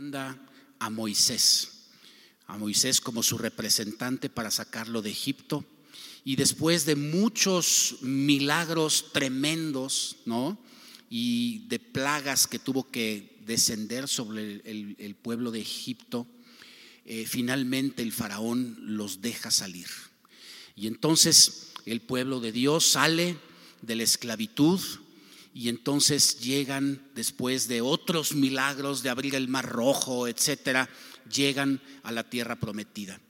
manda a Moisés, a Moisés como su representante para sacarlo de Egipto. Y después de muchos milagros tremendos, ¿no? Y de plagas que tuvo que descender sobre el, pueblo de Egipto, eh, finalmente el faraón los deja salir. Y entonces el pueblo de Dios sale de la esclavitud y entonces llegan después de otros milagros de abrir el mar rojo, etcétera, llegan a la tierra prometida.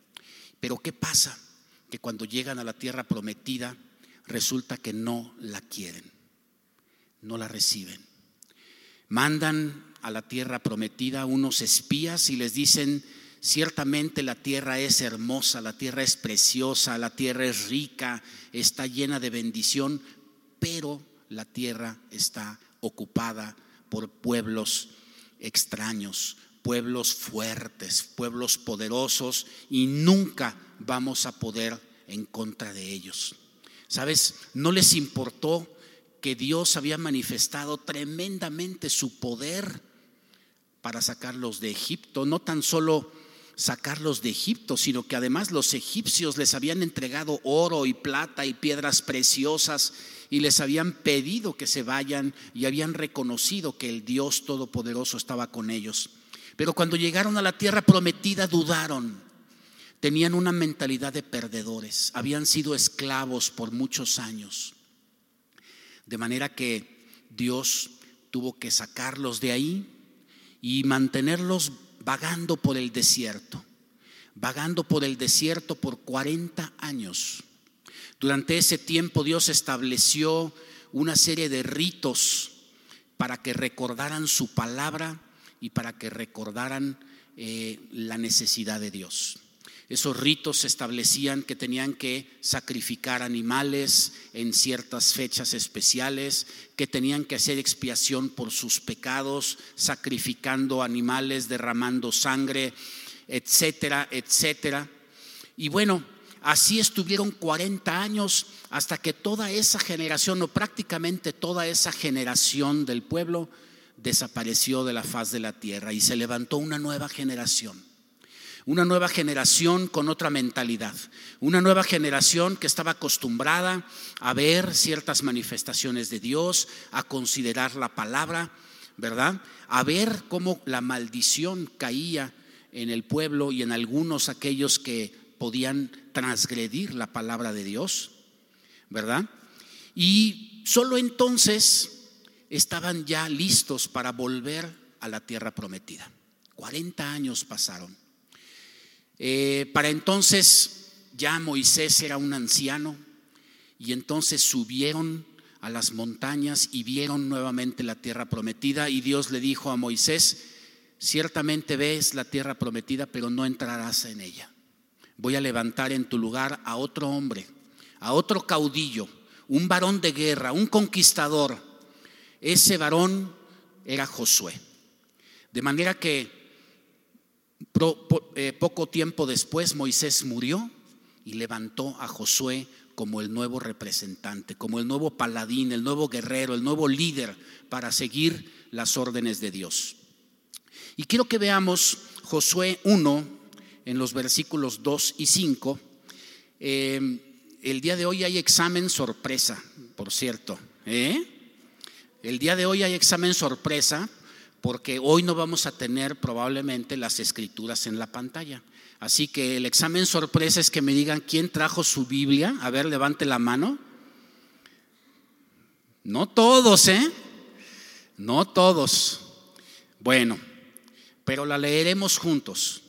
Pero ¿qué pasa? Que cuando llegan a la tierra prometida resulta que no la quieren. No la reciben. Mandan a la tierra prometida unos espías y les dicen, ciertamente la tierra es hermosa, la tierra es preciosa, la tierra es rica, está llena de bendición, pero la tierra está ocupada por pueblos extraños, pueblos fuertes, pueblos poderosos y nunca vamos a poder en contra de ellos. ¿Sabes? No les importó que Dios había manifestado tremendamente su poder para sacarlos de Egipto, no tan solo sacarlos de Egipto, sino que además los egipcios les habían entregado oro y plata y piedras preciosas y les habían pedido que se vayan y habían reconocido que el Dios Todopoderoso estaba con ellos. Pero cuando llegaron a la tierra prometida dudaron, tenían una mentalidad de perdedores, habían sido esclavos por muchos años. De manera que Dios tuvo que sacarlos de ahí y mantenerlos vagando por el desierto, vagando por el desierto por 40 años. Durante ese tiempo Dios estableció una serie de ritos para que recordaran su palabra y para que recordaran eh, la necesidad de Dios. Esos ritos establecían que tenían que sacrificar animales en ciertas fechas especiales, que tenían que hacer expiación por sus pecados, sacrificando animales, derramando sangre, etcétera, etcétera. Y bueno, así estuvieron 40 años hasta que toda esa generación, o prácticamente toda esa generación del pueblo, desapareció de la faz de la tierra y se levantó una nueva generación una nueva generación con otra mentalidad, una nueva generación que estaba acostumbrada a ver ciertas manifestaciones de Dios, a considerar la palabra, ¿verdad? A ver cómo la maldición caía en el pueblo y en algunos aquellos que podían transgredir la palabra de Dios, ¿verdad? Y solo entonces estaban ya listos para volver a la tierra prometida. 40 años pasaron. Eh, para entonces ya Moisés era un anciano y entonces subieron a las montañas y vieron nuevamente la tierra prometida y Dios le dijo a Moisés, ciertamente ves la tierra prometida, pero no entrarás en ella. Voy a levantar en tu lugar a otro hombre, a otro caudillo, un varón de guerra, un conquistador. Ese varón era Josué. De manera que eh, poco tiempo después Moisés murió y levantó a Josué como el nuevo representante, como el nuevo paladín, el nuevo guerrero, el nuevo líder para seguir las órdenes de Dios. Y quiero que veamos Josué 1 en los versículos 2 y 5. Eh, el día de hoy hay examen sorpresa, por cierto. ¿eh? El día de hoy hay examen sorpresa porque hoy no vamos a tener probablemente las escrituras en la pantalla. Así que el examen sorpresa es que me digan quién trajo su Biblia. A ver, levante la mano. No todos, ¿eh? No todos. Bueno, pero la leeremos juntos.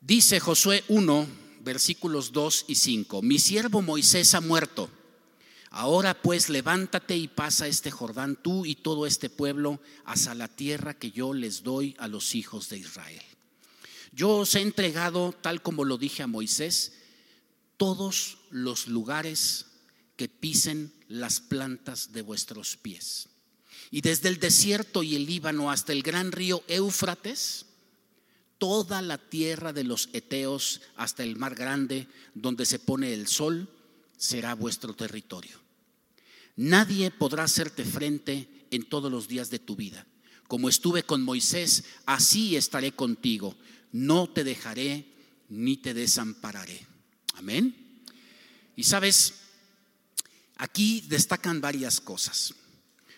Dice Josué 1, versículos 2 y 5. Mi siervo Moisés ha muerto. Ahora pues levántate y pasa este Jordán tú y todo este pueblo hasta la tierra que yo les doy a los hijos de Israel. Yo os he entregado, tal como lo dije a Moisés, todos los lugares que pisen las plantas de vuestros pies. Y desde el desierto y el Líbano hasta el gran río Éufrates, toda la tierra de los Eteos hasta el mar grande, donde se pone el sol, será vuestro territorio. Nadie podrá hacerte frente en todos los días de tu vida. Como estuve con Moisés, así estaré contigo. No te dejaré ni te desampararé. Amén. Y sabes, aquí destacan varias cosas.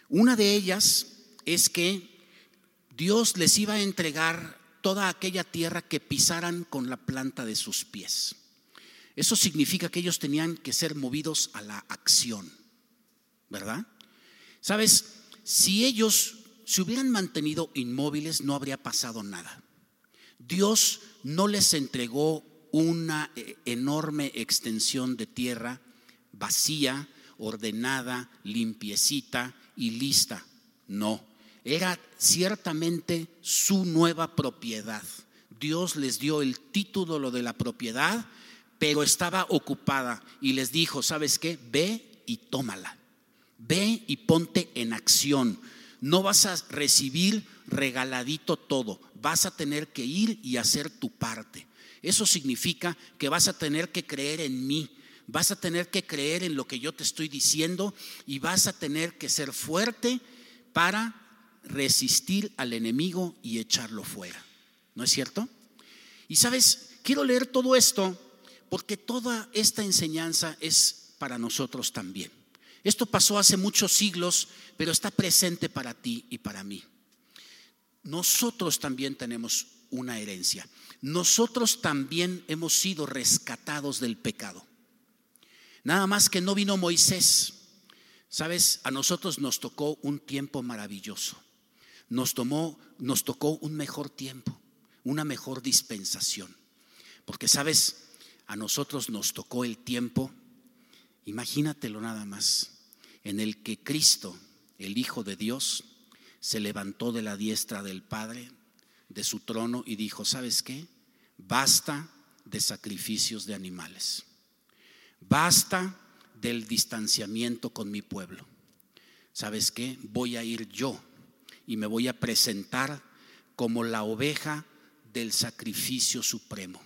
Una de ellas es que Dios les iba a entregar toda aquella tierra que pisaran con la planta de sus pies. Eso significa que ellos tenían que ser movidos a la acción, ¿verdad? Sabes, si ellos se hubieran mantenido inmóviles no habría pasado nada. Dios no les entregó una eh, enorme extensión de tierra vacía, ordenada, limpiecita y lista. No, era ciertamente su nueva propiedad. Dios les dio el título de la propiedad, pero estaba ocupada y les dijo, ¿sabes qué? Ve y tómala. Ve y ponte en acción. No vas a recibir regaladito todo, vas a tener que ir y hacer tu parte. Eso significa que vas a tener que creer en mí, vas a tener que creer en lo que yo te estoy diciendo y vas a tener que ser fuerte para resistir al enemigo y echarlo fuera. ¿No es cierto? Y sabes, quiero leer todo esto porque toda esta enseñanza es para nosotros también. Esto pasó hace muchos siglos, pero está presente para ti y para mí. Nosotros también tenemos una herencia. Nosotros también hemos sido rescatados del pecado. Nada más que no vino Moisés. Sabes, a nosotros nos tocó un tiempo maravilloso. Nos tomó, nos tocó un mejor tiempo, una mejor dispensación. Porque sabes, a nosotros nos tocó el tiempo, imagínatelo nada más, en el que Cristo, el Hijo de Dios, se levantó de la diestra del Padre, de su trono, y dijo, ¿sabes qué? Basta de sacrificios de animales. Basta del distanciamiento con mi pueblo. ¿Sabes qué? Voy a ir yo y me voy a presentar como la oveja del sacrificio supremo.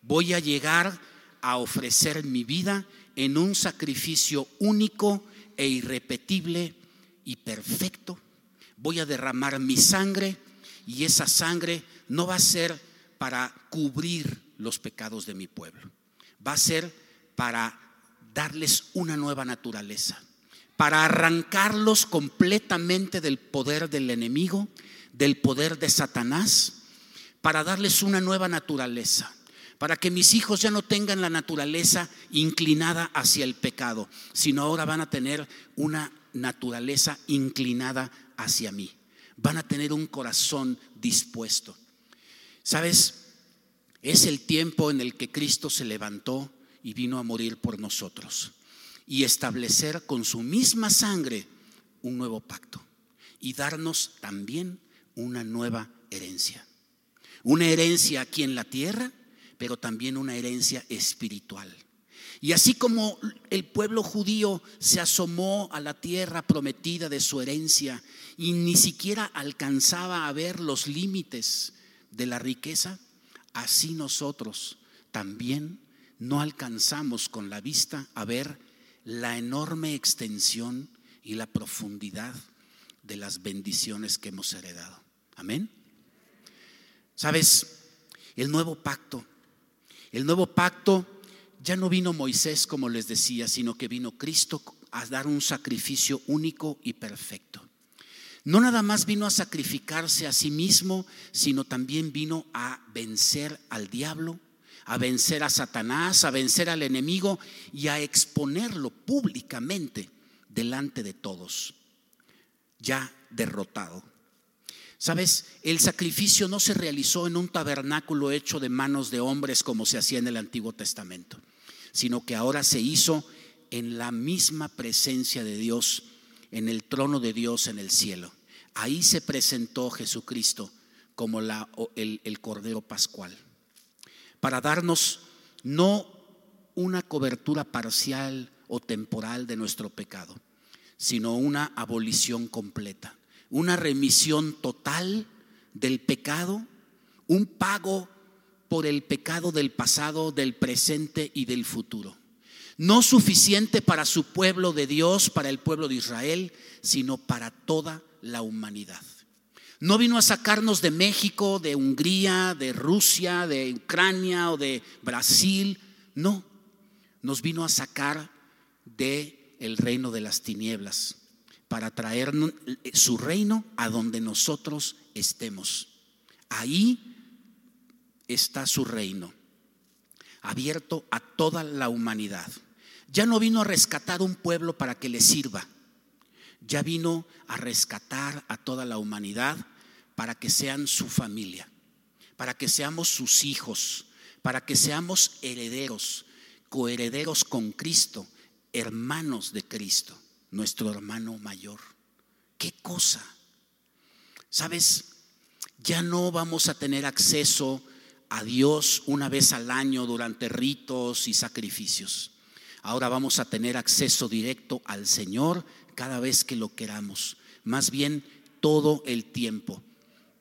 Voy a llegar a ofrecer mi vida en un sacrificio único e irrepetible y perfecto. Voy a derramar mi sangre y esa sangre no va a ser para cubrir los pecados de mi pueblo. Va a ser para darles una nueva naturaleza, para arrancarlos completamente del poder del enemigo, del poder de Satanás, para darles una nueva naturaleza para que mis hijos ya no tengan la naturaleza inclinada hacia el pecado, sino ahora van a tener una naturaleza inclinada hacia mí. Van a tener un corazón dispuesto. ¿Sabes? Es el tiempo en el que Cristo se levantó y vino a morir por nosotros y establecer con su misma sangre un nuevo pacto y darnos también una nueva herencia. Una herencia aquí en la tierra pero también una herencia espiritual. Y así como el pueblo judío se asomó a la tierra prometida de su herencia y ni siquiera alcanzaba a ver los límites de la riqueza, así nosotros también no alcanzamos con la vista a ver la enorme extensión y la profundidad de las bendiciones que hemos heredado. Amén. Sabes, el nuevo pacto el nuevo pacto ya no vino Moisés, como les decía, sino que vino Cristo a dar un sacrificio único y perfecto. No nada más vino a sacrificarse a sí mismo, sino también vino a vencer al diablo, a vencer a Satanás, a vencer al enemigo y a exponerlo públicamente delante de todos, ya derrotado. Sabes, el sacrificio no se realizó en un tabernáculo hecho de manos de hombres como se hacía en el Antiguo Testamento, sino que ahora se hizo en la misma presencia de Dios, en el trono de Dios en el cielo. Ahí se presentó Jesucristo como el Cordero Pascual, para darnos no una cobertura parcial o temporal de nuestro pecado, sino una abolición completa una remisión total del pecado, un pago por el pecado del pasado, del presente y del futuro. No suficiente para su pueblo de Dios, para el pueblo de Israel, sino para toda la humanidad. No vino a sacarnos de México, de Hungría, de Rusia, de Ucrania o de Brasil. No, nos vino a sacar de el reino de las tinieblas para traer su reino a donde nosotros estemos. Ahí está su reino, abierto a toda la humanidad. Ya no vino a rescatar un pueblo para que le sirva ya vino a rescatar a toda la humanidad para que sean su familia, para que seamos sus hijos, para que seamos herederos, coherederos con Cristo, hermanos de Cristo, nuestro hermano mayor. ¿Qué cosa? ¿Sabes? Ya no vamos a tener acceso a Dios una vez al año durante ritos y sacrificios. Ahora vamos a tener acceso directo al Señor cada vez que lo queramos, más bien todo el tiempo.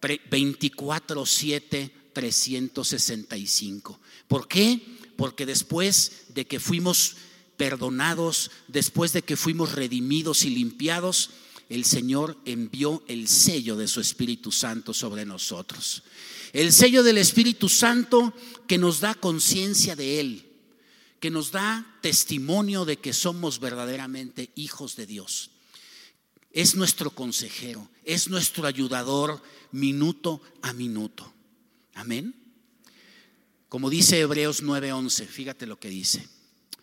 24/7, 365. ¿Por qué? Porque después de que fuimos perdonados, después de que fuimos redimidos y limpiados, el Señor envió el sello de su Espíritu Santo sobre nosotros. El sello del Espíritu Santo que nos da conciencia de Él que nos da testimonio de que somos verdaderamente hijos de Dios. Es nuestro consejero, es nuestro ayudador minuto a minuto. Amén. Como dice Hebreos 9:11, fíjate lo que dice.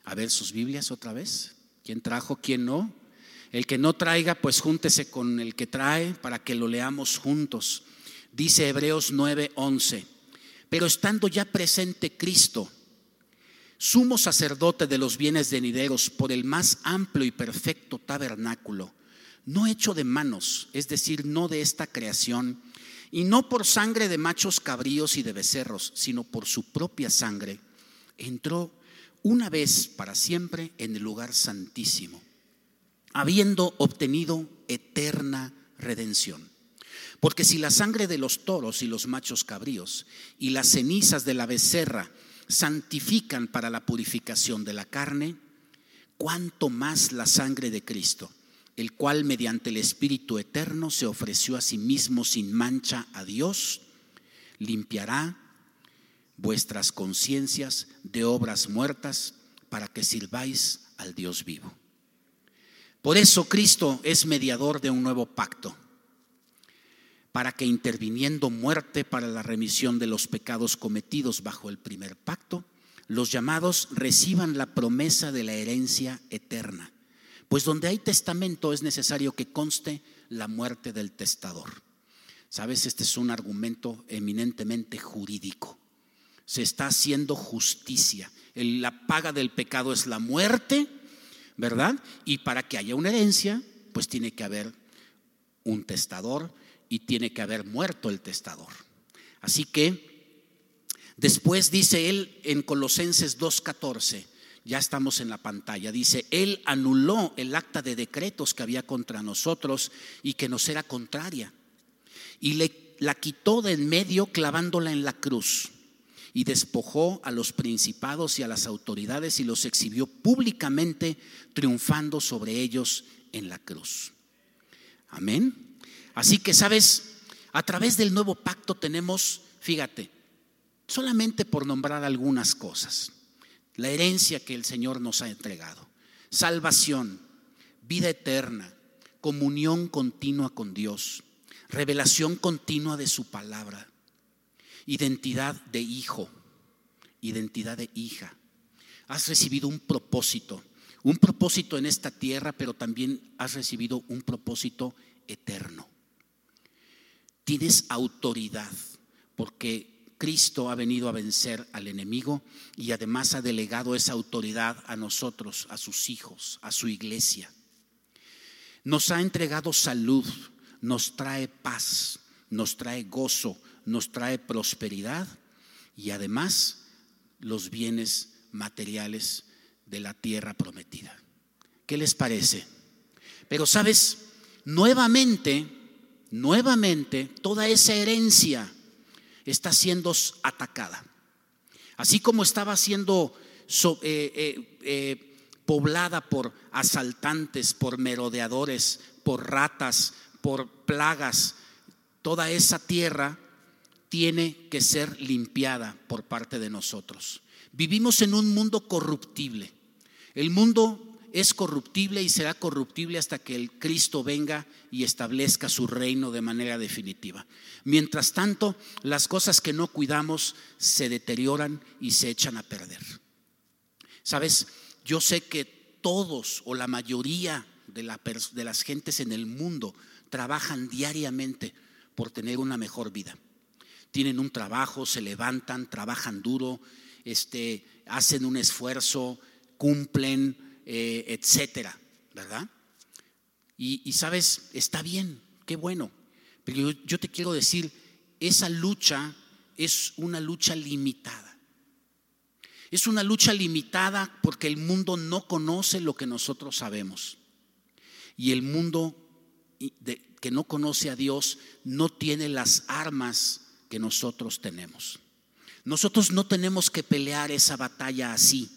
A ver sus Biblias otra vez. ¿Quién trajo, quién no? El que no traiga, pues júntese con el que trae para que lo leamos juntos. Dice Hebreos 9:11. Pero estando ya presente Cristo, sumo sacerdote de los bienes venideros por el más amplio y perfecto tabernáculo, no hecho de manos, es decir, no de esta creación, y no por sangre de machos cabríos y de becerros, sino por su propia sangre, entró una vez para siempre en el lugar santísimo, habiendo obtenido eterna redención. Porque si la sangre de los toros y los machos cabríos y las cenizas de la becerra santifican para la purificación de la carne, cuanto más la sangre de Cristo, el cual mediante el Espíritu Eterno se ofreció a sí mismo sin mancha a Dios, limpiará vuestras conciencias de obras muertas para que sirváis al Dios vivo. Por eso Cristo es mediador de un nuevo pacto para que interviniendo muerte para la remisión de los pecados cometidos bajo el primer pacto, los llamados reciban la promesa de la herencia eterna. Pues donde hay testamento es necesario que conste la muerte del testador. Sabes, este es un argumento eminentemente jurídico. Se está haciendo justicia. La paga del pecado es la muerte, ¿verdad? Y para que haya una herencia, pues tiene que haber un testador y tiene que haber muerto el testador. Así que después dice él en Colosenses 2.14, ya estamos en la pantalla, dice, él anuló el acta de decretos que había contra nosotros y que nos era contraria y le, la quitó de en medio clavándola en la cruz y despojó a los principados y a las autoridades y los exhibió públicamente triunfando sobre ellos en la cruz. Amén. Así que, ¿sabes? A través del nuevo pacto tenemos, fíjate, solamente por nombrar algunas cosas, la herencia que el Señor nos ha entregado, salvación, vida eterna, comunión continua con Dios, revelación continua de su palabra, identidad de hijo, identidad de hija. Has recibido un propósito, un propósito en esta tierra, pero también has recibido un propósito eterno. Tienes autoridad porque Cristo ha venido a vencer al enemigo y además ha delegado esa autoridad a nosotros, a sus hijos, a su iglesia. Nos ha entregado salud, nos trae paz, nos trae gozo, nos trae prosperidad y además los bienes materiales de la tierra prometida. ¿Qué les parece? Pero sabes, nuevamente nuevamente toda esa herencia está siendo atacada. Así como estaba siendo eh, eh, eh, poblada por asaltantes, por merodeadores, por ratas, por plagas, toda esa tierra tiene que ser limpiada por parte de nosotros. Vivimos en un mundo corruptible. El mundo es corruptible y será corruptible hasta que el Cristo venga y establezca su reino de manera definitiva. Mientras tanto, las cosas que no cuidamos se deterioran y se echan a perder. Sabes, yo sé que todos o la mayoría de, las gentes en el mundo trabajan diariamente por tener una mejor vida. Tienen un trabajo, se levantan, trabajan duro, este, hacen un esfuerzo, cumplen, eh, etcétera, ¿verdad? Y, sabes, está bien, qué bueno. Pero yo, te quiero decir, esa lucha es una lucha limitada. Es una lucha limitada porque el mundo no conoce lo que nosotros sabemos. Y el mundo que no conoce a Dios no tiene las armas que nosotros tenemos. Nosotros no tenemos que pelear esa batalla así.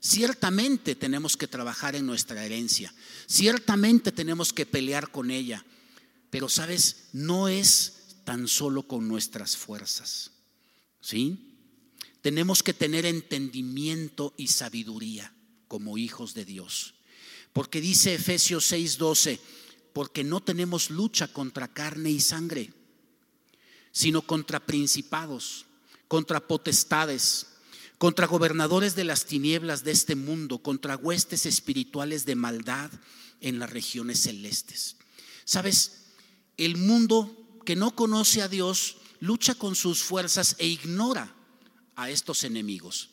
Ciertamente tenemos que trabajar en nuestra herencia, ciertamente tenemos que pelear con ella, pero sabes, no es tan solo con nuestras fuerzas. ¿Sí? Tenemos que tener entendimiento y sabiduría como hijos de Dios. Porque dice Efesios 6:12, porque no tenemos lucha contra carne y sangre, sino contra principados, contra potestades contra gobernadores de las tinieblas de este mundo, contra huestes espirituales de maldad en las regiones celestes. Sabes, el mundo que no conoce a Dios lucha con sus fuerzas e ignora a estos enemigos.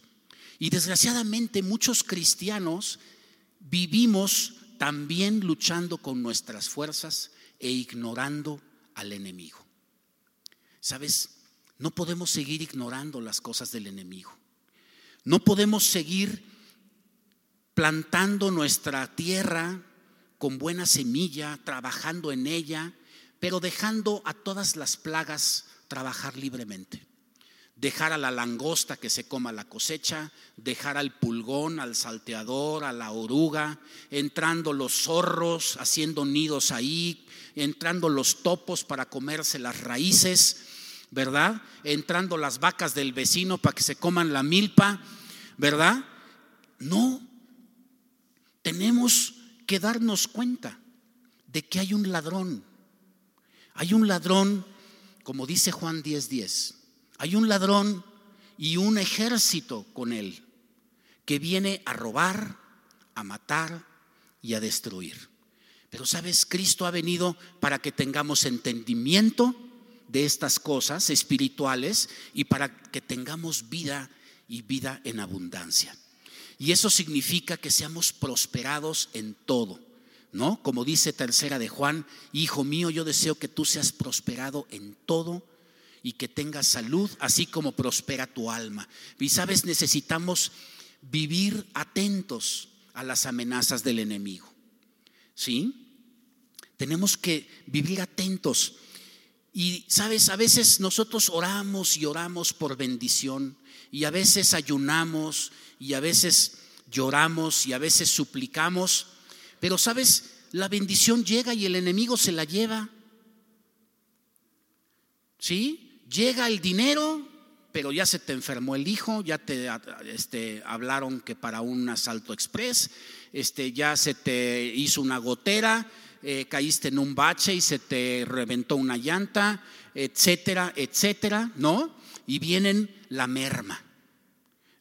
Y desgraciadamente muchos cristianos vivimos también luchando con nuestras fuerzas e ignorando al enemigo. ¿Sabes? No podemos seguir ignorando las cosas del enemigo. No podemos seguir plantando nuestra tierra con buena semilla, trabajando en ella, pero dejando a todas las plagas trabajar libremente. Dejar a la langosta que se coma la cosecha, dejar al pulgón, al salteador, a la oruga, entrando los zorros haciendo nidos ahí, entrando los topos para comerse las raíces ¿verdad? Entrando las vacas del vecino para que se coman la milpa, ¿verdad? No, tenemos que darnos cuenta de que hay un ladrón. Hay un ladrón, como dice Juan 10:10, 10, hay un ladrón y un ejército con él que viene a robar, a matar y a destruir. Pero sabes, Cristo ha venido para que tengamos entendimiento de estas cosas espirituales y para que tengamos vida y vida en abundancia. Y eso significa que seamos prosperados en todo, ¿no? Como dice tercera de Juan, hijo mío, yo deseo que tú seas prosperado en todo y que tengas salud, así como prospera tu alma. Y sabes, necesitamos vivir atentos a las amenazas del enemigo. ¿Sí? Tenemos que vivir atentos y sabes, a veces nosotros oramos y oramos por bendición y a veces ayunamos y a veces lloramos y a veces suplicamos, pero sabes, la bendición llega y el enemigo se la lleva. ¿Sí? Llega el dinero, pero ya se te enfermó el hijo, ya te este, hablaron que para un asalto express, este, ya se te hizo una gotera, eh, caíste en un bache y se te reventó una llanta, etcétera, etcétera, ¿no? Y vienen la merma,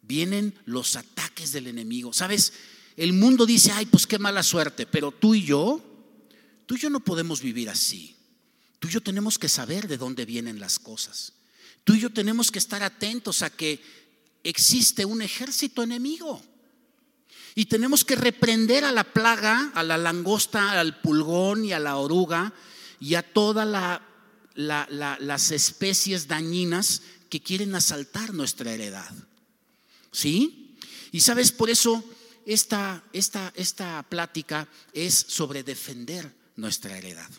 vienen los ataques del enemigo. ¿Sabes? El mundo dice, ay, pues qué mala suerte, pero tú y yo, tú y yo no podemos vivir así. Tú y yo tenemos que saber de dónde vienen las cosas. Tú y yo tenemos que estar atentos a que existe un ejército enemigo. Y tenemos que reprender a la plaga, a la langosta, al pulgón y a la oruga y a todas las especies dañinas que quieren asaltar nuestra heredad. ¿Sí? Y sabes, por eso esta, esta, esta plática es sobre defender nuestra heredad,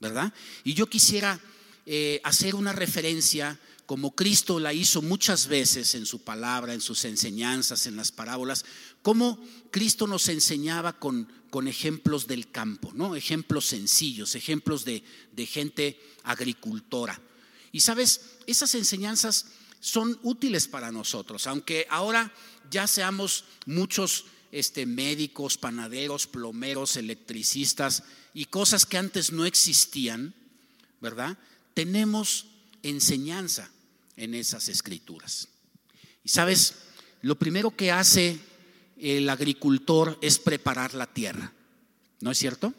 ¿verdad? Y yo quisiera eh, hacer una referencia como Cristo la hizo muchas veces en su palabra, en sus enseñanzas, en las parábolas, como Cristo nos enseñaba con con ejemplos del campo, ¿no? Ejemplos sencillos, ejemplos de, de gente agricultora. Y sabes, esas enseñanzas son útiles para nosotros, aunque ahora ya seamos muchos este, médicos, panaderos, plomeros, electricistas y cosas que antes no existían, ¿verdad? Tenemos enseñanza en esas escrituras. Y sabes, lo primero que hace el agricultor es preparar la tierra, ¿no es cierto?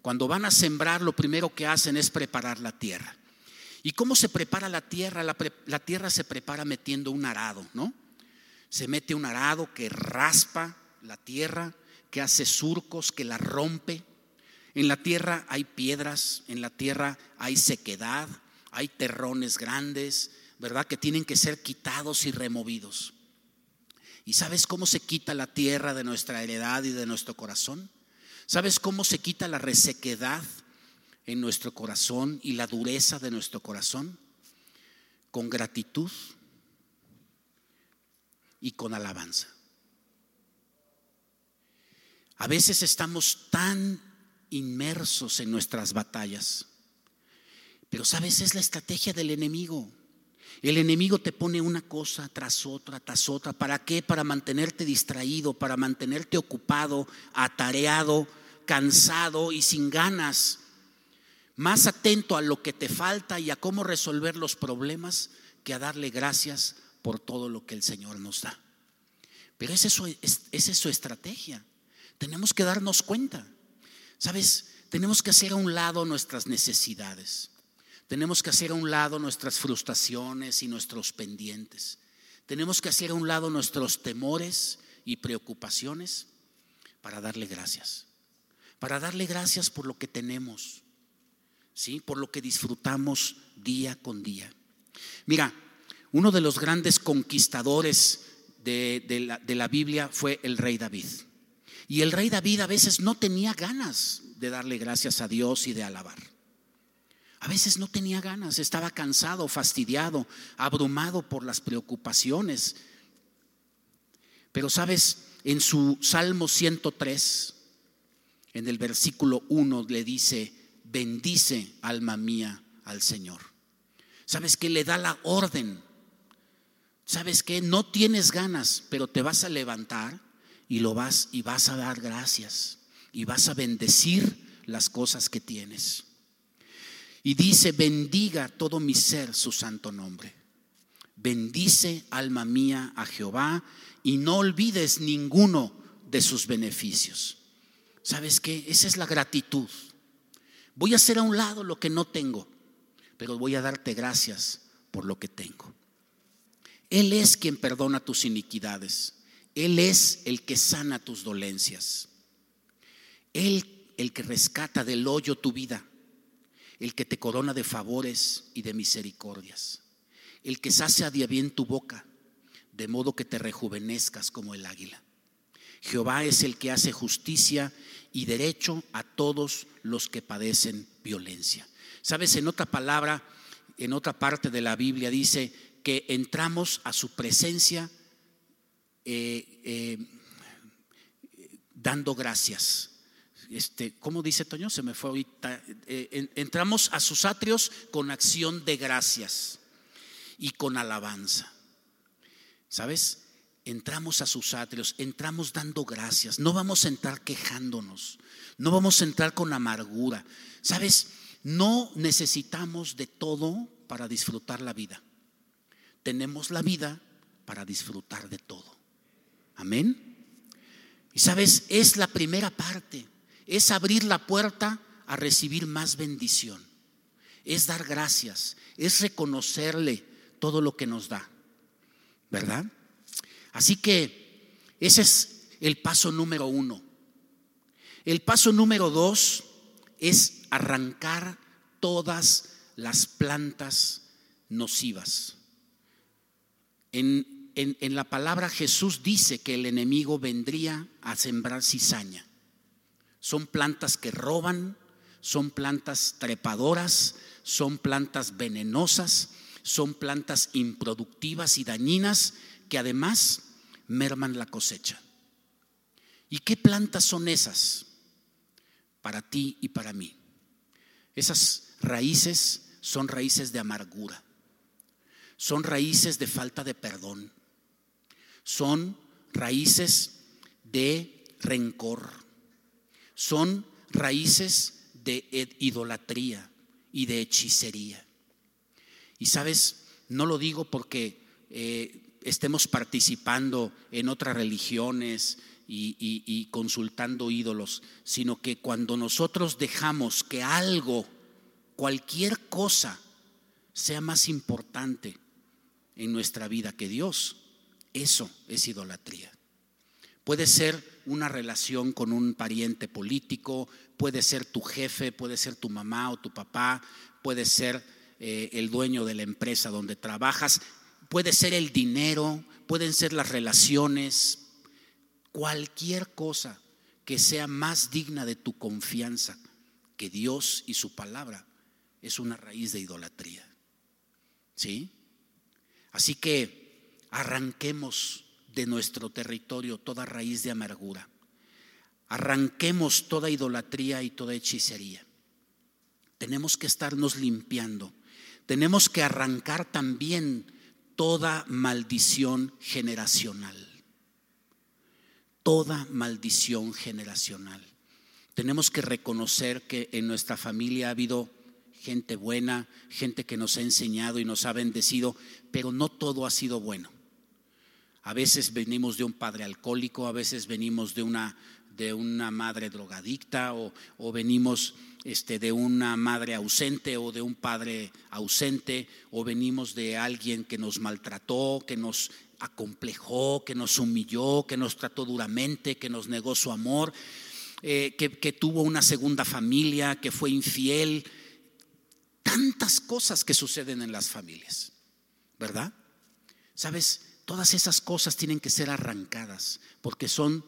Cuando van a sembrar, lo primero que hacen es preparar la tierra. ¿Y cómo se prepara la tierra? La, la tierra se prepara metiendo un arado, ¿no? Se mete un arado que raspa la tierra, que hace surcos, que la rompe. En la tierra hay piedras, en la tierra hay sequedad, hay terrones grandes, ¿verdad? Que tienen que ser quitados y removidos. ¿Y sabes cómo se quita la tierra de nuestra heredad y de nuestro corazón? ¿Sabes cómo se quita la resequedad en nuestro corazón y la dureza de nuestro corazón? Con gratitud y con alabanza. A veces estamos tan inmersos en nuestras batallas, pero sabes, es la estrategia del enemigo. El enemigo te pone una cosa tras otra, tras otra. ¿Para qué? Para mantenerte distraído, para mantenerte ocupado, atareado, cansado y sin ganas. Más atento a lo que te falta y a cómo resolver los problemas que a darle gracias por todo lo que el Señor nos da. Pero esa es su, es su estrategia. Tenemos que darnos cuenta. ¿Sabes? Tenemos que hacer a un lado nuestras necesidades. Tenemos que hacer a un lado nuestras frustraciones y nuestros pendientes. Tenemos que hacer a un lado nuestros temores y preocupaciones para darle gracias. Para darle gracias por lo que tenemos, ¿sí? Por lo que disfrutamos día con día. Mira, uno de los grandes conquistadores de, la, de la Biblia fue el rey David. Y el rey David a veces no tenía ganas de darle gracias a Dios y de alabar. A veces no tenía ganas, estaba cansado, fastidiado, abrumado por las preocupaciones. Pero sabes, en su Salmo 103, en el versículo 1 le dice, bendice alma mía al Señor. ¿Sabes que le da la orden? ¿Sabes que no tienes ganas, pero te vas a levantar y lo vas y vas a dar gracias y vas a bendecir las cosas que tienes. Y dice, bendiga todo mi ser su santo nombre. Bendice, alma mía, a Jehová y no olvides ninguno de sus beneficios. ¿Sabes qué? Esa es la gratitud. Voy a hacer a un lado lo que no tengo, pero voy a darte gracias por lo que tengo. Él es quien perdona tus iniquidades él es el que sana tus dolencias. Él el que rescata del hoyo tu vida. El que te corona de favores y de misericordias. El que sacia de bien tu boca, de modo que te rejuvenezcas como el águila. Jehová es el que hace justicia y derecho a todos los que padecen violencia. Sabes, en otra palabra, en otra parte de la Biblia dice que entramos a su presencia eh, eh, dando gracias. Este, ¿Cómo dice Toño? Se me fue ahorita. Eh, entramos a sus atrios con acción de gracias y con alabanza. ¿Sabes? Entramos a sus atrios, entramos dando gracias. No vamos a entrar quejándonos, no vamos a entrar con amargura. ¿Sabes? No necesitamos de todo para disfrutar la vida. Tenemos la vida para disfrutar de todo. Amén. Y sabes, es la primera parte, es abrir la puerta a recibir más bendición, es dar gracias, es reconocerle todo lo que nos da, ¿verdad? Así que ese es el paso número uno. El paso número dos es arrancar todas las plantas nocivas. En en, la palabra Jesús dice que el enemigo vendría a sembrar cizaña. Son plantas que roban, son plantas trepadoras, son plantas venenosas, son plantas improductivas y dañinas que además merman la cosecha. ¿Y qué plantas son esas? para ti y para mí. Esas raíces son raíces de amargura, son raíces de falta de perdón, son raíces de rencor, son raíces de idolatría y de hechicería. Y sabes, no lo digo porque eh, estemos participando en otras religiones y, consultando ídolos, sino que cuando nosotros dejamos que algo, cualquier cosa, sea más importante en nuestra vida que Dios, eso es idolatría. Puede ser una relación con un pariente político, puede ser tu jefe, puede ser tu mamá o tu papá, puede ser eh, el dueño de la empresa donde trabajas, puede ser el dinero, pueden ser las relaciones, cualquier cosa que sea más digna de tu confianza que Dios y su palabra es una raíz de idolatría. ¿Sí? Así que arranquemos de nuestro territorio toda raíz de amargura. Arranquemos toda idolatría y toda hechicería. Tenemos que estarnos limpiando. Tenemos que arrancar también toda maldición generacional toda maldición generacional. Tenemos que reconocer que en nuestra familia ha habido gente buena, gente que nos ha enseñado y nos ha bendecido, pero no todo ha sido bueno. A veces venimos de un padre alcohólico, a veces venimos de una, de una madre drogadicta o, o venimos este, de una madre ausente o de un padre ausente o venimos de alguien que nos maltrató, que nos acomplejó, que nos humilló, que nos trató duramente, que nos negó su amor, eh, que, que tuvo una segunda familia, que fue infiel. Tantas cosas que suceden en las familias, ¿verdad? ¿Sabes? Todas esas cosas tienen que ser arrancadas porque son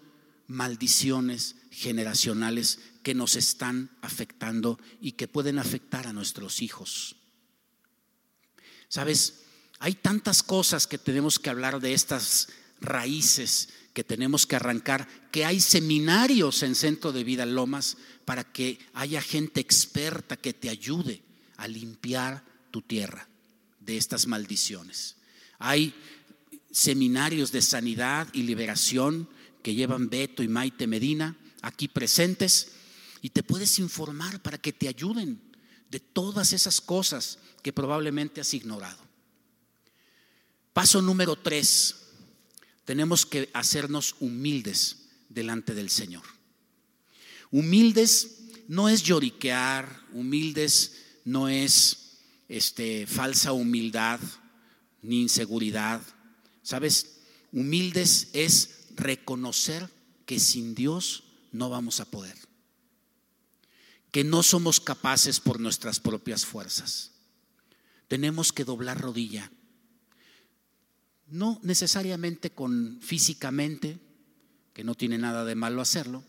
maldiciones generacionales que nos están afectando y que pueden afectar a nuestros hijos. ¿Sabes? Hay tantas cosas que tenemos que hablar de estas raíces que tenemos que arrancar, que hay seminarios en Centro de Vida Lomas para que haya gente experta que te ayude a limpiar tu tierra de estas maldiciones. Hay seminarios de sanidad y liberación que llevan Beto y Maite Medina aquí presentes y te puedes informar para que te ayuden de todas esas cosas que probablemente has ignorado. Paso número tres, tenemos que hacernos humildes delante del Señor. Humildes no es lloriquear, humildes no es este, falsa humildad ni inseguridad. ¿Sabes? Humildes es reconocer que sin Dios no vamos a poder. Que no somos capaces por nuestras propias fuerzas. Tenemos que doblar rodilla no necesariamente con físicamente, que no tiene nada de malo hacerlo,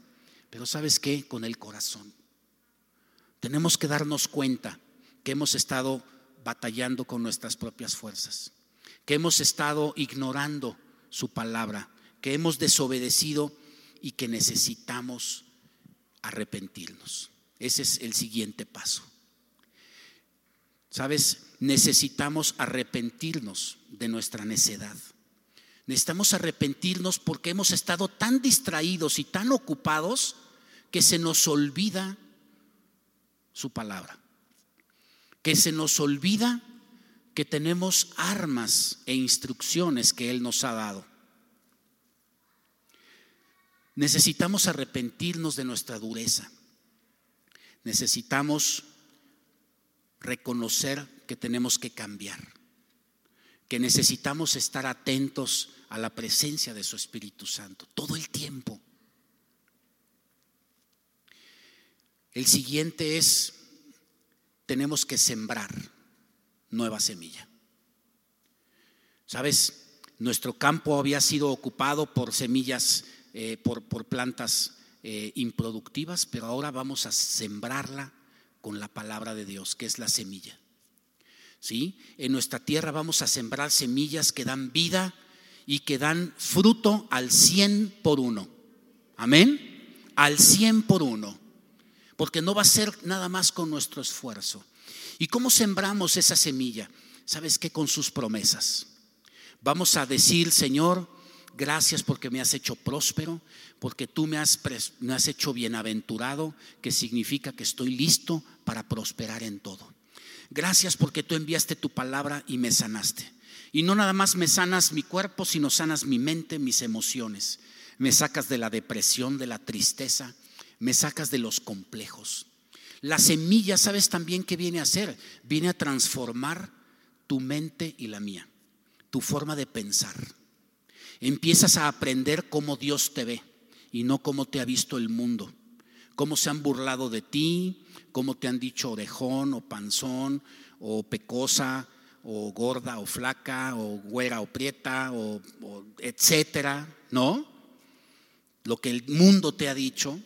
pero sabes qué, con el corazón. Tenemos que darnos cuenta que hemos estado batallando con nuestras propias fuerzas, que hemos estado ignorando su palabra, que hemos desobedecido y que necesitamos arrepentirnos. Ese es el siguiente paso. ¿Sabes? Necesitamos arrepentirnos de nuestra necedad. Necesitamos arrepentirnos porque hemos estado tan distraídos y tan ocupados que se nos olvida su palabra. Que se nos olvida que tenemos armas e instrucciones que Él nos ha dado. Necesitamos arrepentirnos de nuestra dureza. Necesitamos reconocer que tenemos que cambiar, que necesitamos estar atentos a la presencia de su Espíritu Santo todo el tiempo. El siguiente es, tenemos que sembrar nueva semilla. ¿Sabes? Nuestro campo había sido ocupado por semillas, eh, por, plantas eh, improductivas, pero ahora vamos a sembrarla con la palabra de Dios, que es la semilla. ¿Sí? En nuestra tierra vamos a sembrar semillas que dan vida y que dan fruto al cien por uno. Amén. Al cien por uno. porque no va a ser nada más con nuestro esfuerzo. ¿Y cómo sembramos esa semilla? ¿Sabes qué? Con sus promesas. Vamos a decir, Señor, gracias porque me has hecho próspero, porque tú me has, me has hecho bienaventurado, que significa que estoy listo para prosperar en todo. Gracias porque tú enviaste tu palabra y me sanaste. Y no nada más me sanas mi cuerpo, sino sanas mi mente, mis emociones. Me sacas de la depresión, de la tristeza, me sacas de los complejos. La semilla, ¿sabes también qué viene a hacer? Viene a transformar tu mente y la mía, tu forma de pensar. Empiezas a aprender cómo Dios te ve y no cómo te ha visto el mundo, cómo se han burlado de ti, cómo te han dicho orejón o panzón o pecosa o gorda o flaca o güera o prieta o, etcétera, ¿no? Lo que el mundo te ha dicho,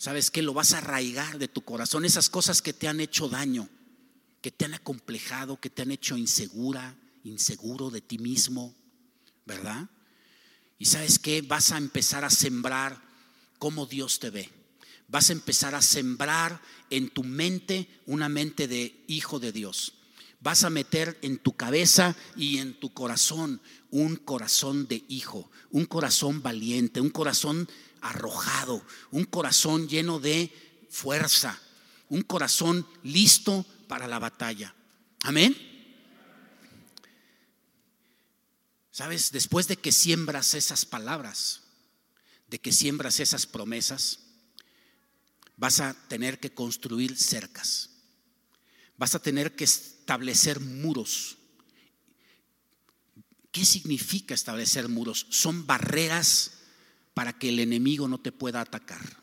¿sabes qué? Lo vas a arraigar de tu corazón, esas cosas que te han hecho daño, que te han acomplejado, que te han hecho insegura, inseguro de ti mismo, ¿verdad? Y sabes qué? Vas a empezar a sembrar como Dios te ve. Vas a empezar a sembrar en tu mente una mente de hijo de Dios vas a meter en tu cabeza y en tu corazón un corazón de hijo, un corazón valiente, un corazón arrojado, un corazón lleno de fuerza, un corazón listo para la batalla. Amén. Sabes, después de que siembras esas palabras, de que siembras esas promesas, vas a tener que construir cercas. Vas a tener que establecer muros. ¿Qué significa establecer muros? Son barreras para que el enemigo no te pueda atacar.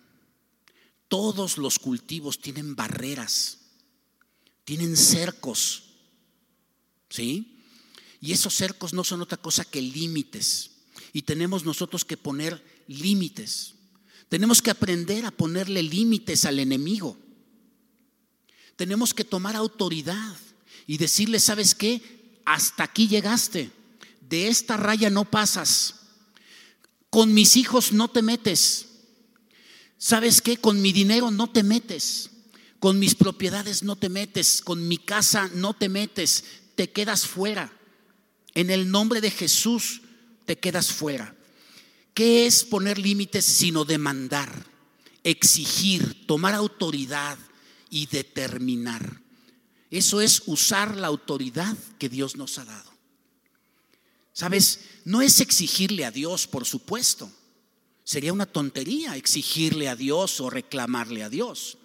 Todos los cultivos tienen barreras, tienen cercos, ¿sí? Y esos cercos no son otra cosa que límites. Y tenemos nosotros que poner límites. Tenemos que aprender a ponerle límites al enemigo. Tenemos que tomar autoridad y decirle, ¿sabes qué? Hasta aquí llegaste. De esta raya no pasas. Con mis hijos no te metes. ¿Sabes qué? Con mi dinero no te metes. Con mis propiedades no te metes. Con mi casa no te metes. Te quedas fuera. En el nombre de Jesús te quedas fuera. ¿Qué es poner límites sino demandar, exigir, tomar autoridad y determinar? Eso es usar la autoridad que Dios nos ha dado. ¿Sabes? No es exigirle a Dios, por supuesto. Sería una tontería exigirle a Dios o reclamarle a Dios.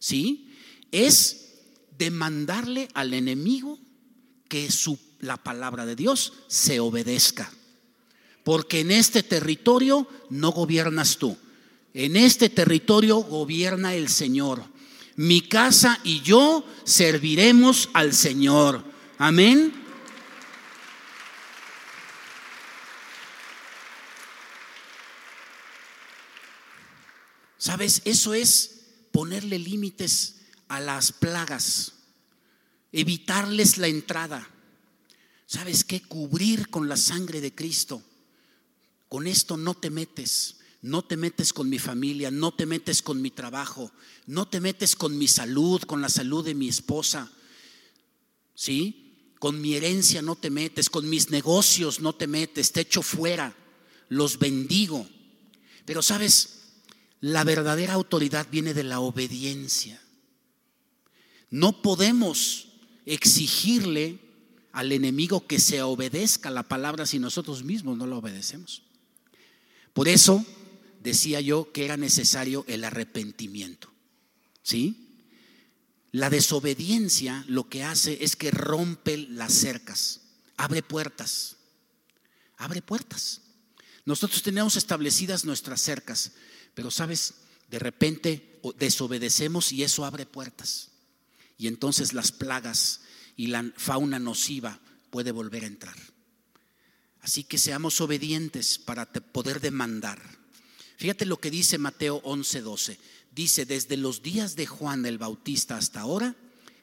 ¿Sí? Es demandarle al enemigo que la palabra de Dios se obedezca. Porque en este territorio no gobiernas tú. En este territorio gobierna el Señor mi casa y yo serviremos al Señor. Amén. ¿Sabes? Eso es ponerle límites a las plagas, evitarles la entrada. ¿Sabes qué? Cubrir con la sangre de Cristo. Con esto no te metes. No te metes con mi familia, no te metes con mi trabajo, no te metes con mi salud, con la salud de mi esposa. ¿Sí? Con mi herencia no te metes, con mis negocios no te metes, te echo fuera, los bendigo. Pero sabes, la verdadera autoridad viene de la obediencia. No podemos exigirle al enemigo que se obedezca la palabra si nosotros mismos no la obedecemos. Por eso decía yo que era necesario el arrepentimiento. ¿Sí? La desobediencia lo que hace es que rompe las cercas, abre puertas, abre puertas. Nosotros tenemos establecidas nuestras cercas, pero sabes, de repente desobedecemos y eso abre puertas. Y entonces las plagas y la fauna nociva puede volver a entrar. Así que seamos obedientes para poder demandar. Fíjate lo que dice Mateo 11:12. Dice, desde los días de Juan el Bautista hasta ahora,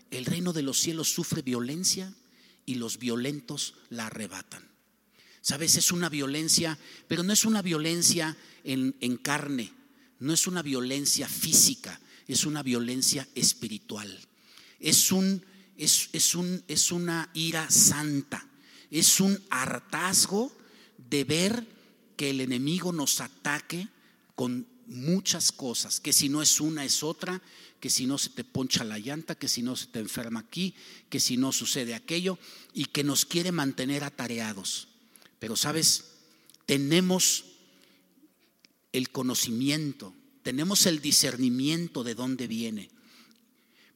el reino de los cielos sufre violencia y los violentos la arrebatan. Sabes, es una violencia, pero no es una violencia en, en carne, no es una violencia física, es una violencia espiritual. Es, un, es, es, un, es una ira santa. Es un hartazgo de ver que el enemigo nos ataque con muchas cosas, que si no es una es otra, que si no se te poncha la llanta, que si no se te enferma aquí, que si no sucede aquello, y que nos quiere mantener atareados. Pero sabes, tenemos el conocimiento, tenemos el discernimiento de dónde viene.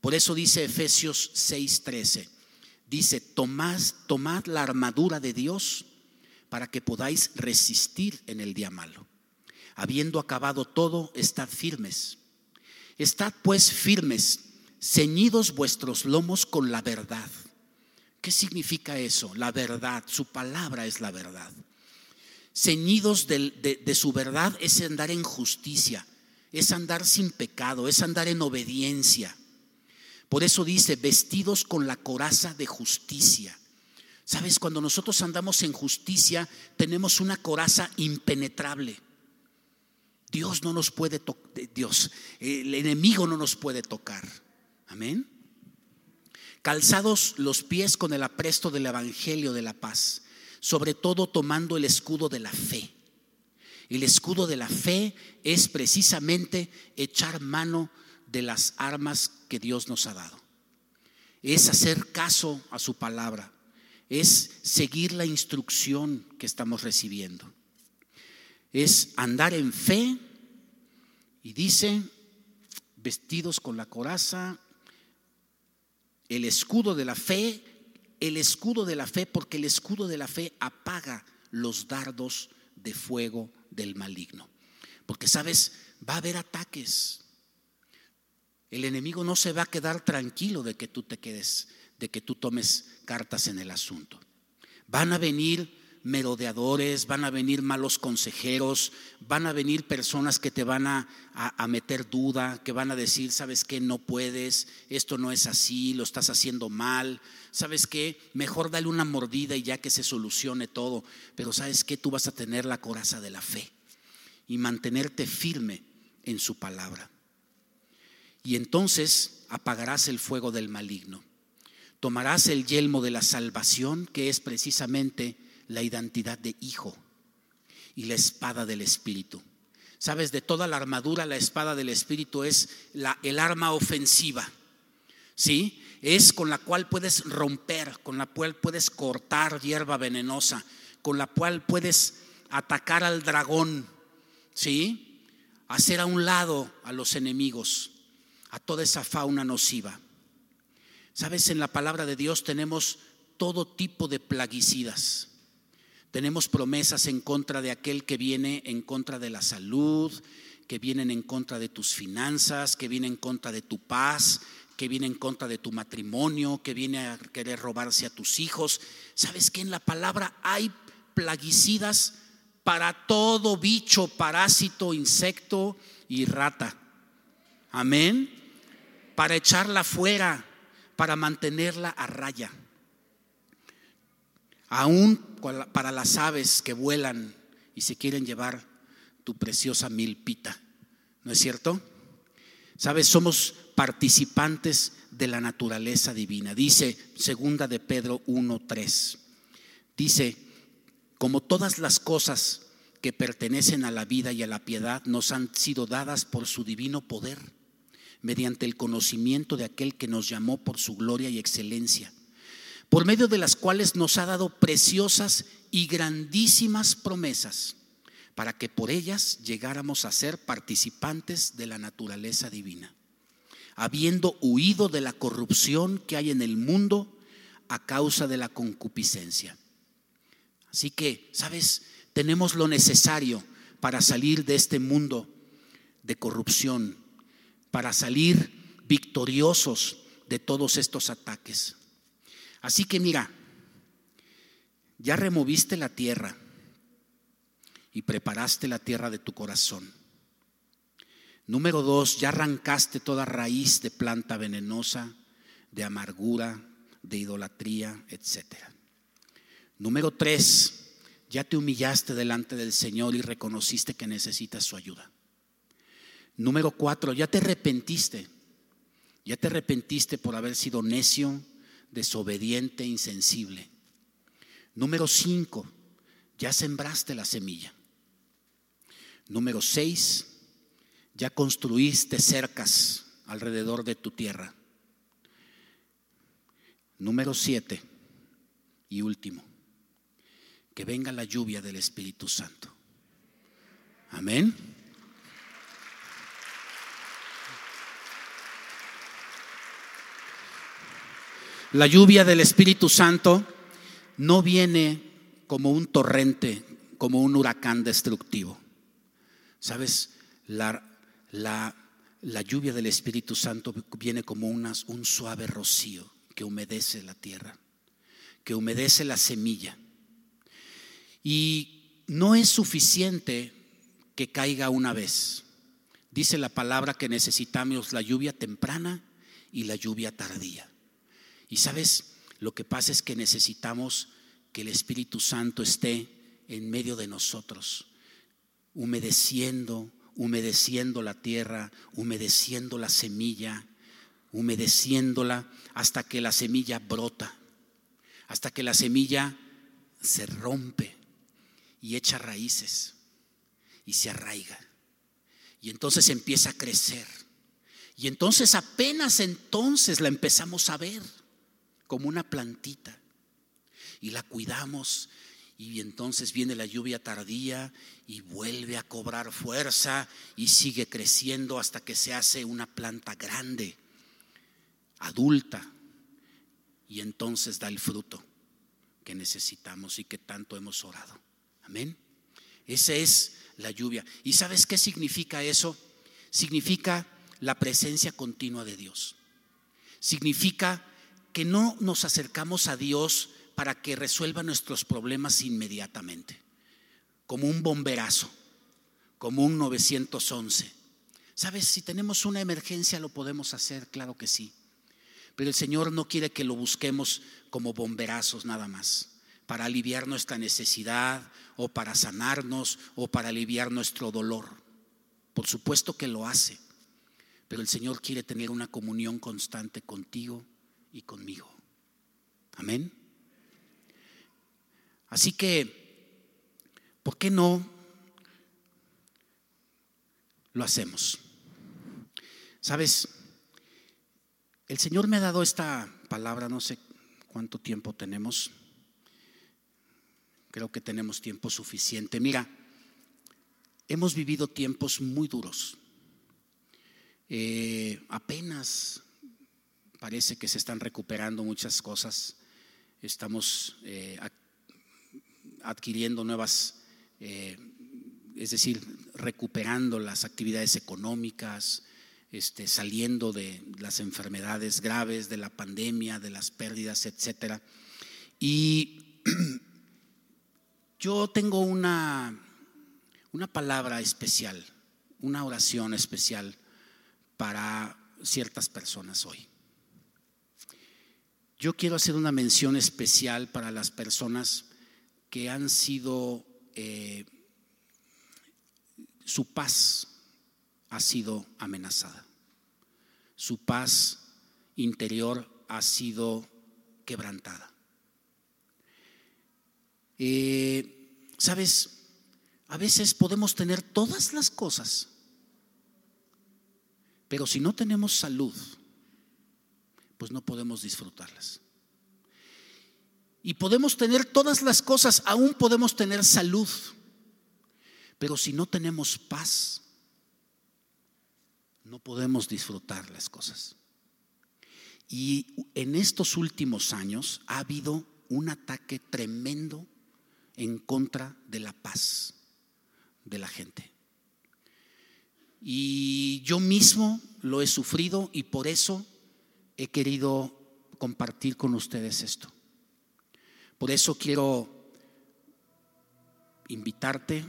Por eso dice Efesios 6:13, dice, tomad, tomad la armadura de Dios para que podáis resistir en el día malo. Habiendo acabado todo, estad firmes. Estad pues firmes, ceñidos vuestros lomos con la verdad. ¿Qué significa eso? La verdad, su palabra es la verdad. Ceñidos de, su verdad es andar en justicia, es andar sin pecado, es andar en obediencia. Por eso dice, vestidos con la coraza de justicia. Sabes, cuando nosotros andamos en justicia, tenemos una coraza impenetrable. Dios no nos puede tocar, Dios, el enemigo no nos puede tocar. Amén. Calzados los pies con el apresto del Evangelio de la paz, sobre todo tomando el escudo de la fe. El escudo de la fe es precisamente echar mano de las armas que Dios nos ha dado. Es hacer caso a su palabra. Es seguir la instrucción que estamos recibiendo es andar en fe y dice, vestidos con la coraza, el escudo de la fe, el escudo de la fe, porque el escudo de la fe apaga los dardos de fuego del maligno. Porque sabes, va a haber ataques. El enemigo no se va a quedar tranquilo de que tú te quedes, de que tú tomes cartas en el asunto. Van a venir merodeadores, van a venir malos consejeros, van a venir personas que te van a, meter duda, que van a decir, sabes que no puedes, esto no es así, lo estás haciendo mal, sabes que mejor dale una mordida y ya que se solucione todo, pero sabes que tú vas a tener la coraza de la fe y mantenerte firme en su palabra. Y entonces apagarás el fuego del maligno. Tomarás el yelmo de la salvación, que es precisamente la identidad de hijo y la espada del Espíritu. Sabes, de toda la armadura, la espada del Espíritu es la, el arma ofensiva. ¿Sí? Es con la cual puedes romper, con la cual puedes cortar hierba venenosa, con la cual puedes atacar al dragón, ¿sí? Hacer a un lado a los enemigos, a toda esa fauna nociva. Sabes, en la palabra de Dios tenemos todo tipo de plaguicidas. Tenemos promesas en contra de aquel que viene en contra de la salud, que vienen en contra de tus finanzas, que viene en contra de tu paz, que viene en contra de tu matrimonio, que viene a querer robarse a tus hijos. ¿Sabes que en la palabra hay plaguicidas para todo bicho, parásito, insecto y rata? Amén. Para echarla fuera, para mantenerla a raya aún para las aves que vuelan y se quieren llevar tu preciosa milpita. ¿No es cierto? Sabes, somos participantes de la naturaleza divina. Dice segunda de Pedro 1:3. Dice, como todas las cosas que pertenecen a la vida y a la piedad nos han sido dadas por su divino poder, mediante el conocimiento de aquel que nos llamó por su gloria y excelencia por medio de las cuales nos ha dado preciosas y grandísimas promesas, para que por ellas llegáramos a ser participantes de la naturaleza divina, habiendo huido de la corrupción que hay en el mundo a causa de la concupiscencia. Así que, ¿sabes? Tenemos lo necesario para salir de este mundo de corrupción, para salir victoriosos de todos estos ataques. Así que mira, ya removiste la tierra y preparaste la tierra de tu corazón. Número dos, ya arrancaste toda raíz de planta venenosa, de amargura, de idolatría, etc. Número tres, ya te humillaste delante del Señor y reconociste que necesitas su ayuda. Número cuatro, ya te arrepentiste. Ya te arrepentiste por haber sido necio, desobediente, insensible. Número cinco, ya sembraste la semilla. Número seis, ya construiste cercas alrededor de tu tierra. Número siete y último, que venga la lluvia del Espíritu Santo. Amén. La lluvia del Espíritu Santo no viene como un torrente, como un huracán destructivo. ¿Sabes? La, la, lluvia del Espíritu Santo viene como un suave rocío que humedece la tierra, que humedece la semilla. Y no es suficiente que caiga una vez. Dice la palabra que necesitamos la lluvia temprana y la lluvia tardía. Y sabes, lo que pasa es que necesitamos que el Espíritu Santo esté en medio de nosotros, humedeciendo, humedeciendo la tierra, humedeciendo la semilla, humedeciéndola hasta que la semilla brota, hasta que la semilla se rompe y echa raíces y se arraiga. Y entonces empieza a crecer. Y entonces apenas entonces la empezamos a ver como una plantita y la cuidamos y entonces viene la lluvia tardía y vuelve a cobrar fuerza y sigue creciendo hasta que se hace una planta grande, adulta, y entonces da el fruto que necesitamos y que tanto hemos orado. Amén. Esa es la lluvia. ¿Y sabes qué significa eso? Significa la presencia continua de Dios. Significa que no nos acercamos a Dios para que resuelva nuestros problemas inmediatamente, como un bomberazo, como un 911. ¿Sabes? Si tenemos una emergencia lo podemos hacer, claro que sí. Pero el Señor no quiere que lo busquemos como bomberazos nada más, para aliviar nuestra necesidad o para sanarnos o para aliviar nuestro dolor. Por supuesto que lo hace, pero el Señor quiere tener una comunión constante contigo y conmigo. Amén. Así que, ¿por qué no lo hacemos? Sabes, el Señor me ha dado esta palabra, no sé cuánto tiempo tenemos. Creo que tenemos tiempo suficiente. Mira, hemos vivido tiempos muy duros. Eh, apenas parece que se están recuperando muchas cosas. Estamos eh, adquiriendo nuevas, eh, es decir, recuperando las actividades económicas, este, saliendo de las enfermedades graves, de la pandemia, de las pérdidas, etcétera. Y yo tengo una, una palabra especial, una oración especial para ciertas personas hoy. Yo quiero hacer una mención especial para las personas que han sido, eh, su paz ha sido amenazada, su paz interior ha sido quebrantada. Eh, Sabes, a veces podemos tener todas las cosas, pero si no tenemos salud, pues no podemos disfrutarlas. Y podemos tener todas las cosas, aún podemos tener salud, pero si no tenemos paz, no podemos disfrutar las cosas. Y en estos últimos años ha habido un ataque tremendo en contra de la paz de la gente. Y yo mismo lo he sufrido y por eso he querido compartir con ustedes esto. Por eso quiero invitarte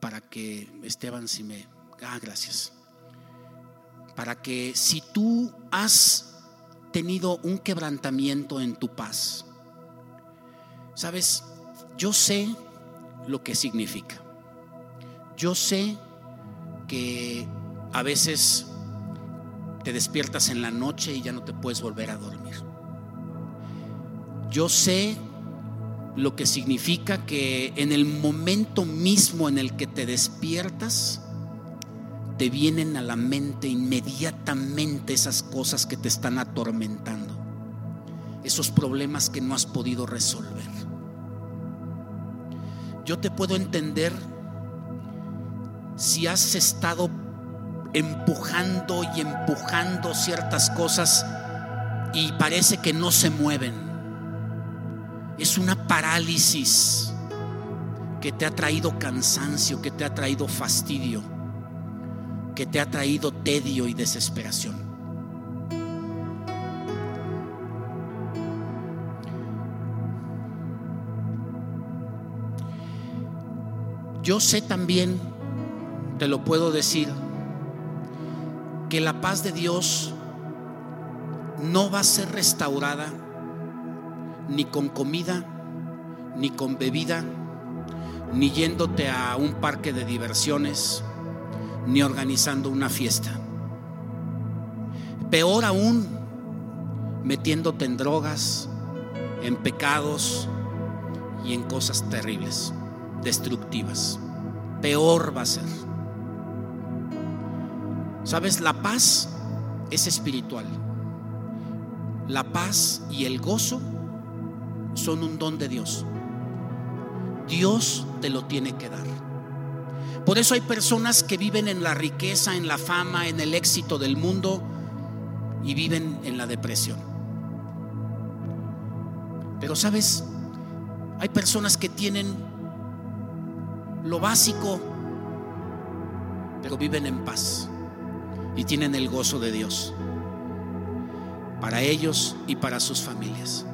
para que, Esteban, si me... Ah, gracias. Para que si tú has tenido un quebrantamiento en tu paz, sabes, yo sé lo que significa. Yo sé que A veces te despiertas en la noche y ya no te puedes volver a dormir. Yo sé lo que significa que en el momento mismo en el que te despiertas, te vienen a la mente inmediatamente esas cosas que te están atormentando, esos problemas que no has podido resolver. Yo te puedo entender si has estado empujando y empujando ciertas cosas y parece que no se mueven. Es una parálisis que te ha traído cansancio, que te ha traído fastidio, que te ha traído tedio y desesperación. Yo sé también, te lo puedo decir, que la paz de Dios no va a ser restaurada ni con comida, ni con bebida, ni yéndote a un parque de diversiones, ni organizando una fiesta. Peor aún, metiéndote en drogas, en pecados y en cosas terribles, destructivas. Peor va a ser. Sabes, la paz es espiritual. La paz y el gozo son un don de Dios. Dios te lo tiene que dar. Por eso hay personas que viven en la riqueza, en la fama, en el éxito del mundo y viven en la depresión. Pero sabes, hay personas que tienen lo básico, pero viven en paz y tienen el gozo de Dios para ellos y para sus familias.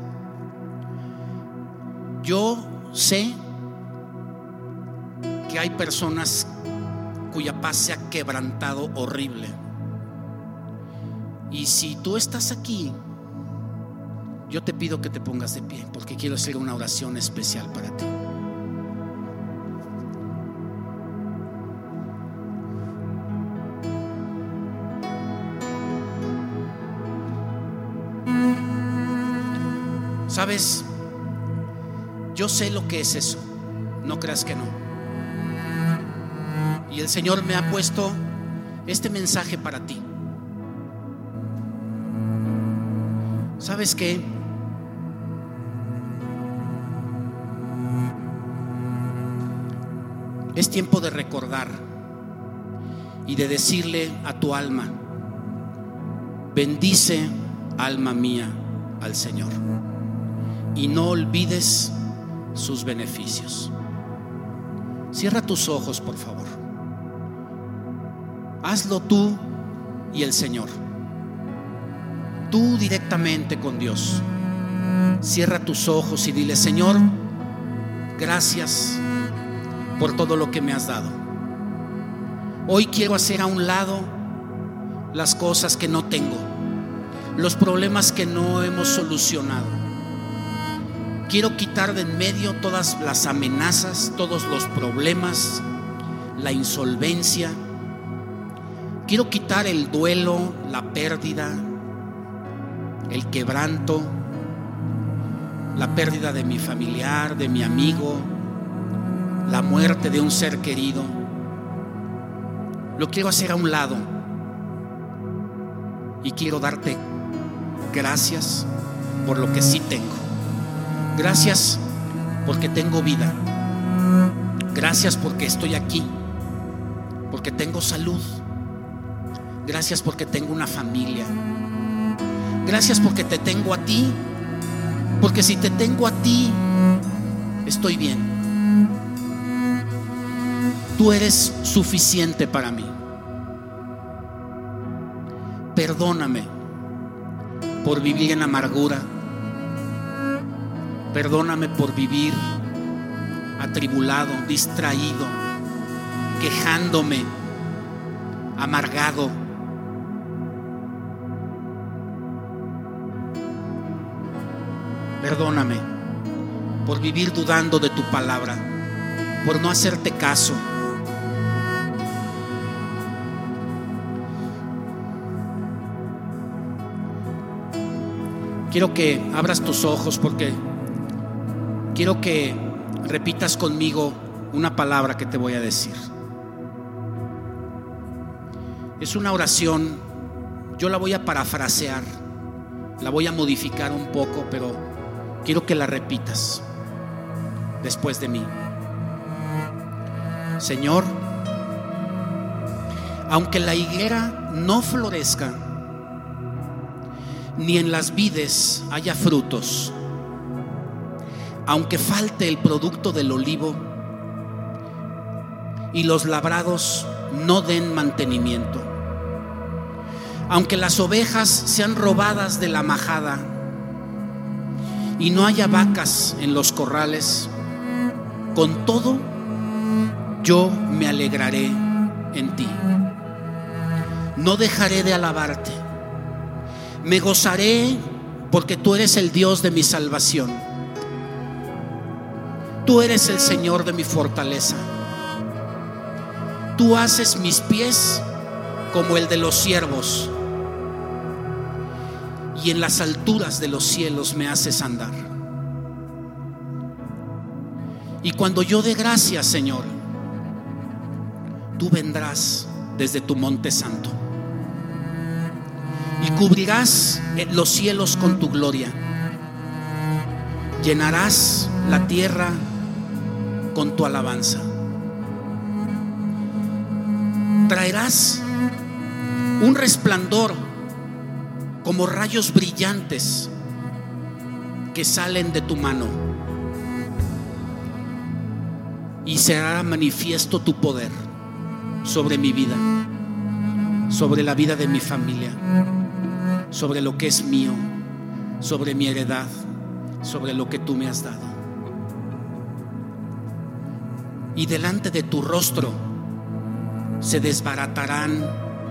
Yo sé que hay personas cuya paz se ha quebrantado horrible. Y si tú estás aquí, yo te pido que te pongas de pie porque quiero hacer una oración especial para ti. Sabes, yo sé lo que es eso, no creas que no. Y el Señor me ha puesto este mensaje para ti. ¿Sabes qué? Es tiempo de recordar y de decirle a tu alma, bendice alma mía al Señor y no olvides sus beneficios. Cierra tus ojos, por favor. Hazlo tú y el Señor. Tú directamente con Dios. Cierra tus ojos y dile, Señor, gracias por todo lo que me has dado. Hoy quiero hacer a un lado las cosas que no tengo, los problemas que no hemos solucionado Quiero quitar de en medio todas las amenazas, todos los problemas, la insolvencia. Quiero quitar el duelo, la pérdida, el quebranto, la pérdida de mi familiar, de mi amigo, la muerte de un ser querido. Lo quiero hacer a un lado y quiero darte gracias por lo que sí tengo. Gracias porque tengo vida. Gracias porque estoy aquí. Porque tengo salud. Gracias porque tengo una familia. Gracias porque te tengo a ti. Porque si te tengo a ti, estoy bien. Tú eres suficiente para mí. Perdóname por vivir en amargura Perdóname por vivir atribulado, distraído, quejándome, amargado. Perdóname por vivir dudando de tu palabra, por no hacerte caso. Quiero que abras tus ojos porque quiero que repitas conmigo una palabra que te voy a decir. Es una oración, yo la voy a parafrasear, la voy a modificar un poco, pero quiero que la repitas después de mí. Señor, aunque la higuera no florezca, ni en las vides haya frutos, aunque falte el producto del olivo y los labrados no den mantenimiento, aunque las ovejas sean robadas de la majada y no haya vacas en los corrales, con todo yo me alegraré en ti. No dejaré de alabarte. Me gozaré porque tú eres el Dios de mi salvación. Tú eres el Señor de mi fortaleza. Tú haces mis pies como el de los siervos y en las alturas de los cielos me haces andar. Y cuando yo dé gracias, Señor, tú vendrás desde tu monte santo y cubrirás los cielos con tu gloria. Llenarás la tierra con tu alabanza. Traerás un resplandor como rayos brillantes que salen de tu mano. Y será manifiesto tu poder sobre mi vida, sobre la vida de mi familia, sobre lo que es mío, sobre mi heredad, sobre lo que tú me has dado. Y delante de tu rostro se desbaratarán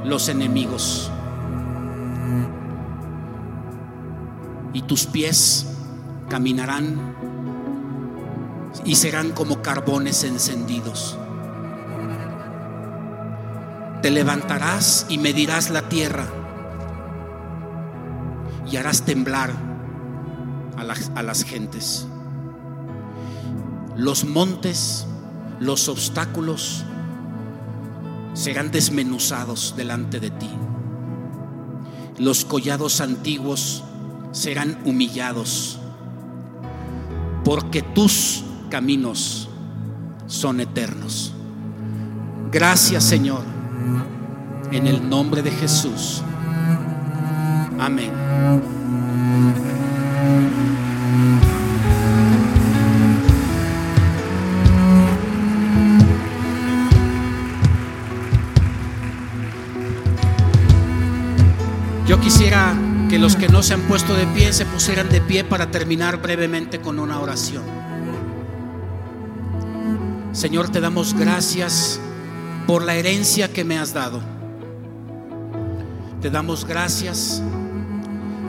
los enemigos. Y tus pies caminarán y serán como carbones encendidos. Te levantarás y medirás la tierra y harás temblar a las, a las gentes. Los montes, los obstáculos serán desmenuzados delante de ti. Los collados antiguos serán humillados, porque tus caminos son eternos. Gracias Señor, en el nombre de Jesús. Amén. Que los que no se han puesto de pie se pusieran de pie para terminar brevemente con una oración. Señor, te damos gracias por la herencia que me has dado. Te damos gracias.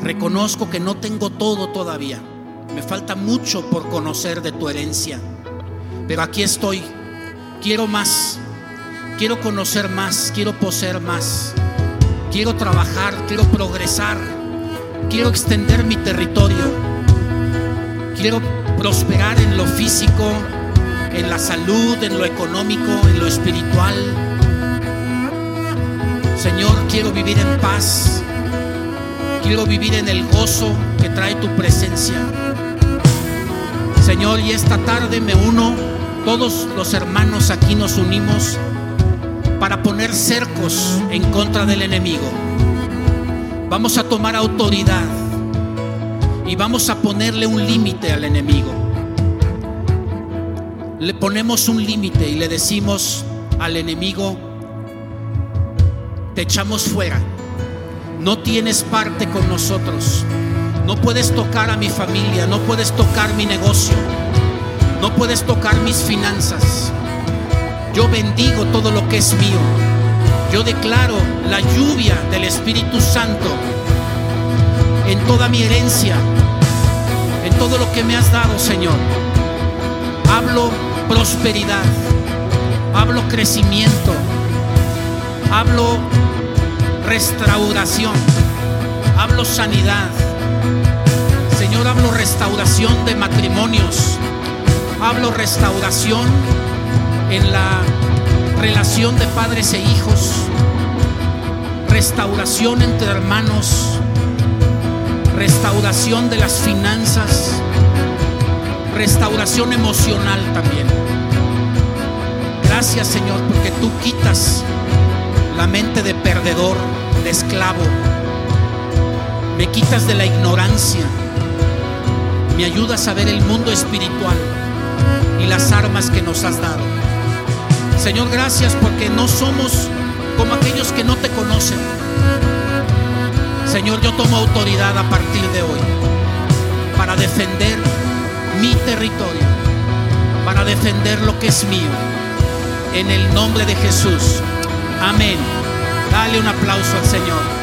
Reconozco que no tengo todo todavía. Me falta mucho por conocer de tu herencia. Pero aquí estoy. Quiero más. Quiero conocer más. Quiero poseer más. Quiero trabajar. Quiero progresar. Quiero extender mi territorio. Quiero prosperar en lo físico, en la salud, en lo económico, en lo espiritual. Señor, quiero vivir en paz. Quiero vivir en el gozo que trae tu presencia. Señor, y esta tarde me uno, todos los hermanos aquí nos unimos para poner cercos en contra del enemigo. Vamos a tomar autoridad y vamos a ponerle un límite al enemigo. Le ponemos un límite y le decimos al enemigo, te echamos fuera, no tienes parte con nosotros, no puedes tocar a mi familia, no puedes tocar mi negocio, no puedes tocar mis finanzas. Yo bendigo todo lo que es mío. Yo declaro la lluvia del Espíritu Santo en toda mi herencia, en todo lo que me has dado, Señor. Hablo prosperidad, hablo crecimiento, hablo restauración, hablo sanidad, Señor, hablo restauración de matrimonios. Hablo restauración en la relación de padres e hijos. Restauración entre hermanos. Restauración de las finanzas. Restauración emocional también. Gracias Señor porque tú quitas la mente de perdedor, de esclavo. Me quitas de la ignorancia. Me ayudas a ver el mundo espiritual y las armas que nos has dado. Señor, gracias porque no somos como aquellos que no te conocen. Señor, yo tomo autoridad a partir de hoy para defender mi territorio, para defender lo que es mío. En el nombre de Jesús. Amén. Dale un aplauso al Señor.